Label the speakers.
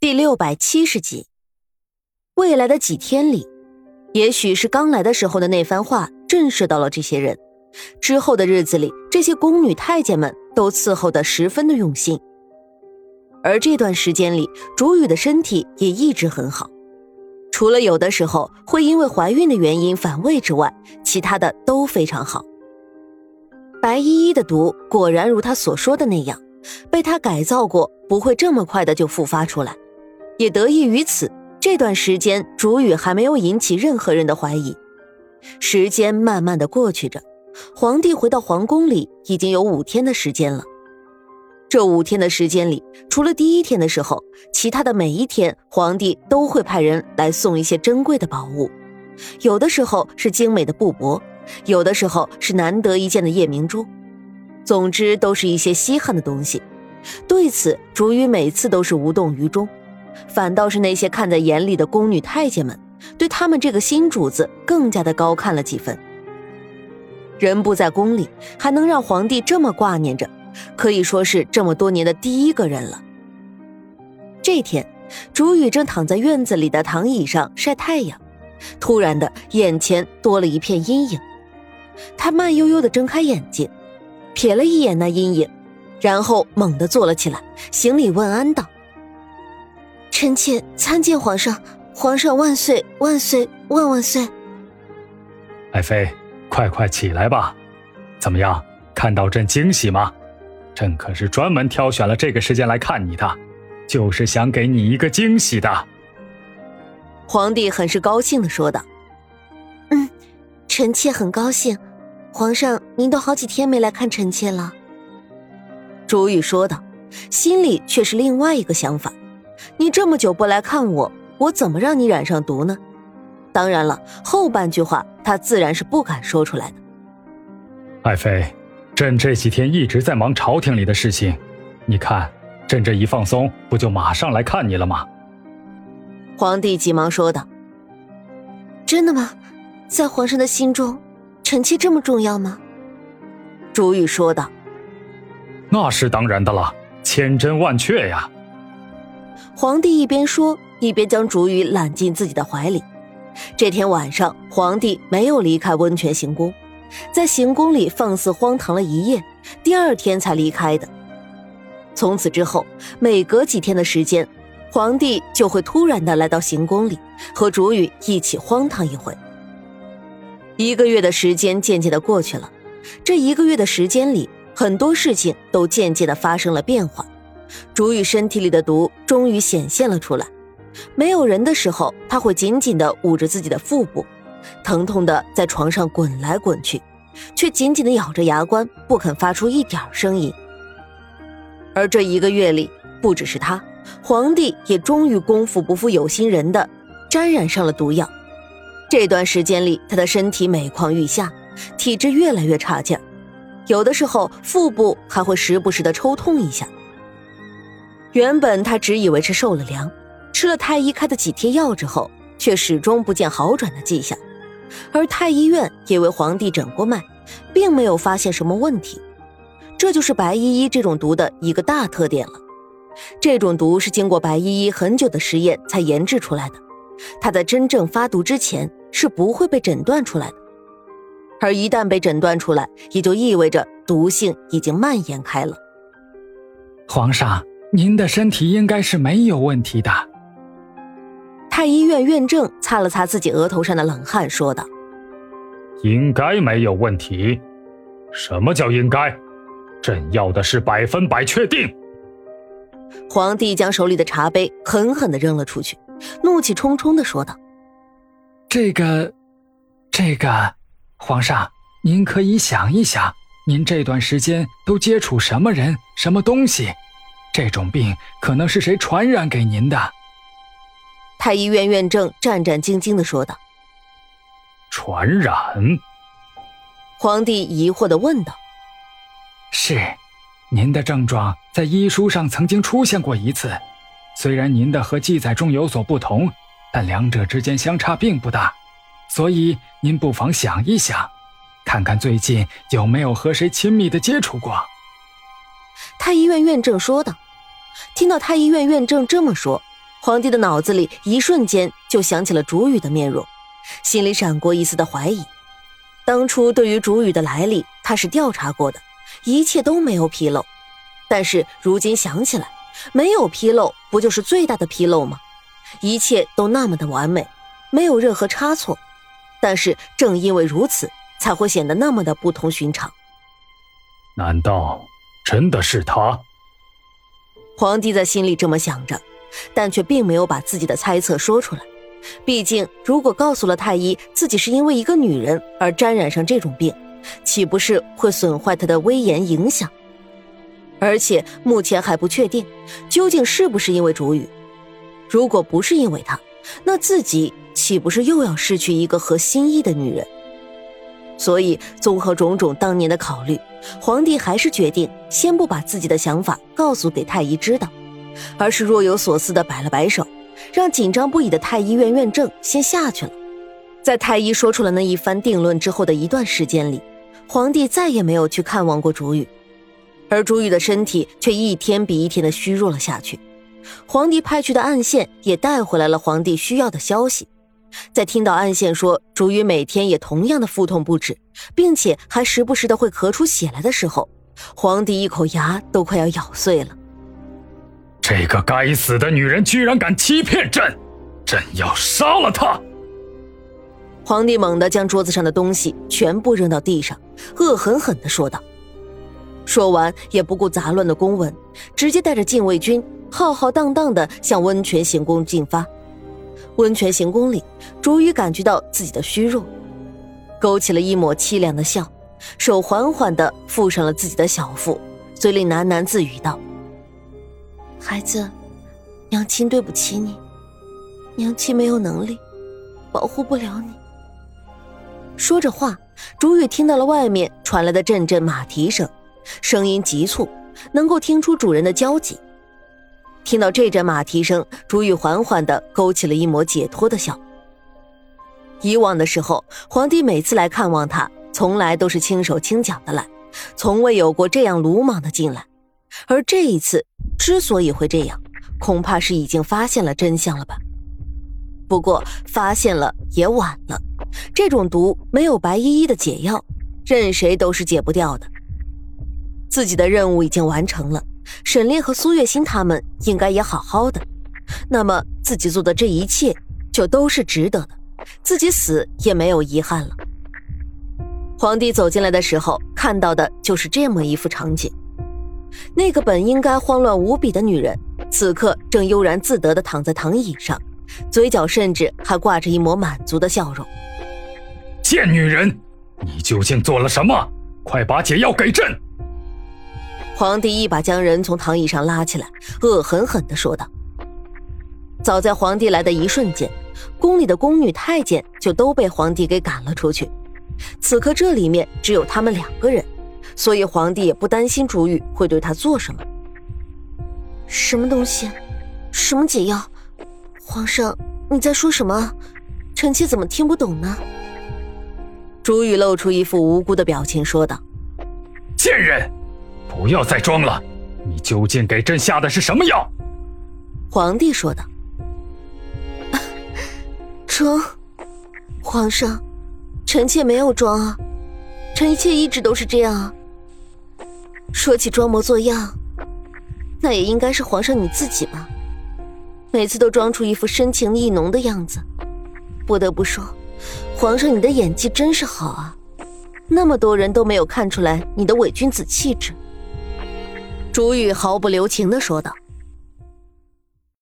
Speaker 1: 第六百七十集，未来的几天里，也许是刚来的时候的那番话震慑到了这些人。之后的日子里，这些宫女太监们都伺候的十分的用心。而这段时间里，竹雨的身体也一直很好，除了有的时候会因为怀孕的原因反胃之外，其他的都非常好。白依依的毒果然如她所说的那样，被她改造过，不会这么快的就复发出来。也得益于此，这段时间竹雨还没有引起任何人的怀疑。时间慢慢的过去着，皇帝回到皇宫里已经有五天的时间了。这五天的时间里，除了第一天的时候，其他的每一天，皇帝都会派人来送一些珍贵的宝物，有的时候是精美的布帛，有的时候是难得一见的夜明珠，总之都是一些稀罕的东西。对此，竹雨每次都是无动于衷。反倒是那些看在眼里的宫女太监们，对他们这个新主子更加的高看了几分。人不在宫里，还能让皇帝这么挂念着，可以说是这么多年的第一个人了。这天，竹雨正躺在院子里的躺椅上晒太阳，突然的眼前多了一片阴影。他慢悠悠的睁开眼睛，瞥了一眼那阴影，然后猛地坐了起来，行礼问安道。臣妾参见皇上，皇上万岁万岁万万岁！
Speaker 2: 爱妃，快快起来吧！怎么样，看到朕惊喜吗？朕可是专门挑选了这个时间来看你的，就是想给你一个惊喜的。
Speaker 1: 皇帝很是高兴的说道：“嗯，臣妾很高兴。皇上，您都好几天没来看臣妾了。”朱玉说道，心里却是另外一个想法。你这么久不来看我，我怎么让你染上毒呢？当然了，后半句话他自然是不敢说出来的。
Speaker 2: 爱妃，朕这几天一直在忙朝廷里的事情，你看，朕这一放松，不就马上来看你了吗？
Speaker 1: 皇帝急忙说道：“真的吗？在皇上的心中，臣妾这么重要吗？”朱玉说道：“
Speaker 2: 那是当然的了，千真万确呀。”
Speaker 1: 皇帝一边说，一边将竹雨揽进自己的怀里。这天晚上，皇帝没有离开温泉行宫，在行宫里放肆荒唐了一夜，第二天才离开的。从此之后，每隔几天的时间，皇帝就会突然的来到行宫里，和竹雨一起荒唐一回。一个月的时间渐渐的过去了，这一个月的时间里，很多事情都渐渐的发生了变化。竹雨身体里的毒终于显现了出来。没有人的时候，他会紧紧地捂着自己的腹部，疼痛的在床上滚来滚去，却紧紧地咬着牙关，不肯发出一点声音。而这一个月里，不只是他，皇帝也终于功夫不负有心人的沾染上了毒药。这段时间里，他的身体每况愈下，体质越来越差劲，有的时候腹部还会时不时的抽痛一下。原本他只以为是受了凉，吃了太医开的几贴药之后，却始终不见好转的迹象。而太医院也为皇帝诊过脉，并没有发现什么问题。这就是白依依这种毒的一个大特点了。这种毒是经过白依依很久的实验才研制出来的，它在真正发毒之前是不会被诊断出来的。而一旦被诊断出来，也就意味着毒性已经蔓延开了。
Speaker 3: 皇上。您的身体应该是没有问题的。
Speaker 1: 太医院院正擦了擦自己额头上的冷汗，说道：“
Speaker 2: 应该没有问题。什么叫应该？朕要的是百分百确定。”
Speaker 1: 皇帝将手里的茶杯狠狠的扔了出去，怒气冲冲的说道：“
Speaker 3: 这个，这个，皇上，您可以想一想，您这段时间都接触什么人，什么东西？”这种病可能是谁传染给您的？
Speaker 1: 太医院院正战战兢兢的说道。
Speaker 2: 传染？
Speaker 1: 皇帝疑惑的问道。
Speaker 3: 是，您的症状在医书上曾经出现过一次，虽然您的和记载中有所不同，但两者之间相差并不大，所以您不妨想一想，看看最近有没有和谁亲密的接触过。
Speaker 1: 太医院院正说道：“听到太医院院正这么说，皇帝的脑子里一瞬间就想起了主语的面容，心里闪过一丝的怀疑。当初对于主语的来历，他是调查过的，一切都没有纰漏。但是如今想起来，没有纰漏不就是最大的纰漏吗？一切都那么的完美，没有任何差错。但是正因为如此，才会显得那么的不同寻常。
Speaker 2: 难道真的是他？
Speaker 1: 皇帝在心里这么想着。但却并没有把自己的猜测说出来，毕竟如果告诉了太医自己是因为一个女人而沾染上这种病，岂不是会损坏他的威严影响？而且目前还不确定究竟是不是因为主语。如果不是因为他，那自己岂不是又要失去一个合心意的女人？所以综合种种当年的考虑，皇帝还是决定先不把自己的想法告诉给太医知道。而是若有所思的摆了摆手，让紧张不已的太医院院正先下去了。在太医说出了那一番定论之后的一段时间里，皇帝再也没有去看望过竹雨，而竹雨的身体却一天比一天的虚弱了下去。皇帝派去的暗线也带回来了皇帝需要的消息。在听到暗线说竹雨每天也同样的腹痛不止，并且还时不时的会咳出血来的时候，皇帝一口牙都快要咬碎了。
Speaker 2: 这个该死的女人居然敢欺骗朕，朕要杀了她！
Speaker 1: 皇帝猛地将桌子上的东西全部扔到地上，恶狠狠地说道。说完，也不顾杂乱的公文，直接带着禁卫军浩浩荡荡地向温泉行宫进发。温泉行宫里，竹雨感觉到自己的虚弱，勾起了一抹凄凉的笑，手缓缓地覆上了自己的小腹，嘴里喃喃自语道。孩子，娘亲对不起你，娘亲没有能力保护不了你。说着话，竹雨听到了外面传来的阵阵马蹄声，声音急促，能够听出主人的焦急。听到这阵马蹄声，朱雨缓缓的勾起了一抹解脱的笑。以往的时候，皇帝每次来看望他，从来都是轻手轻脚的来，从未有过这样鲁莽的进来，而这一次。之所以会这样，恐怕是已经发现了真相了吧？不过发现了也晚了，这种毒没有白依依的解药，任谁都是解不掉的。自己的任务已经完成了，沈炼和苏月心他们应该也好好的，那么自己做的这一切就都是值得的，自己死也没有遗憾了。皇帝走进来的时候，看到的就是这么一幅场景。那个本应该慌乱无比的女人，此刻正悠然自得地躺在躺椅上，嘴角甚至还挂着一抹满足的笑容。
Speaker 2: 贱女人，你究竟做了什么？快把解药给朕！
Speaker 1: 皇帝一把将人从躺椅上拉起来，恶狠狠地说道。早在皇帝来的一瞬间，宫里的宫女太监就都被皇帝给赶了出去，此刻这里面只有他们两个人。所以皇帝也不担心朱玉会对他做什么。什么东西？什么解药？皇上，你在说什么？臣妾怎么听不懂呢？朱玉露出一副无辜的表情，说道：“
Speaker 2: 贱人，不要再装了！你究竟给朕下的是什么药？”
Speaker 1: 皇帝说道：“ 装，皇上，臣妾没有装啊，臣妾一直都是这样啊。”说起装模作样，那也应该是皇上你自己吧？每次都装出一副深情意浓的样子。不得不说，皇上你的演技真是好啊！那么多人都没有看出来你的伪君子气质。朱玉毫不留情地说道。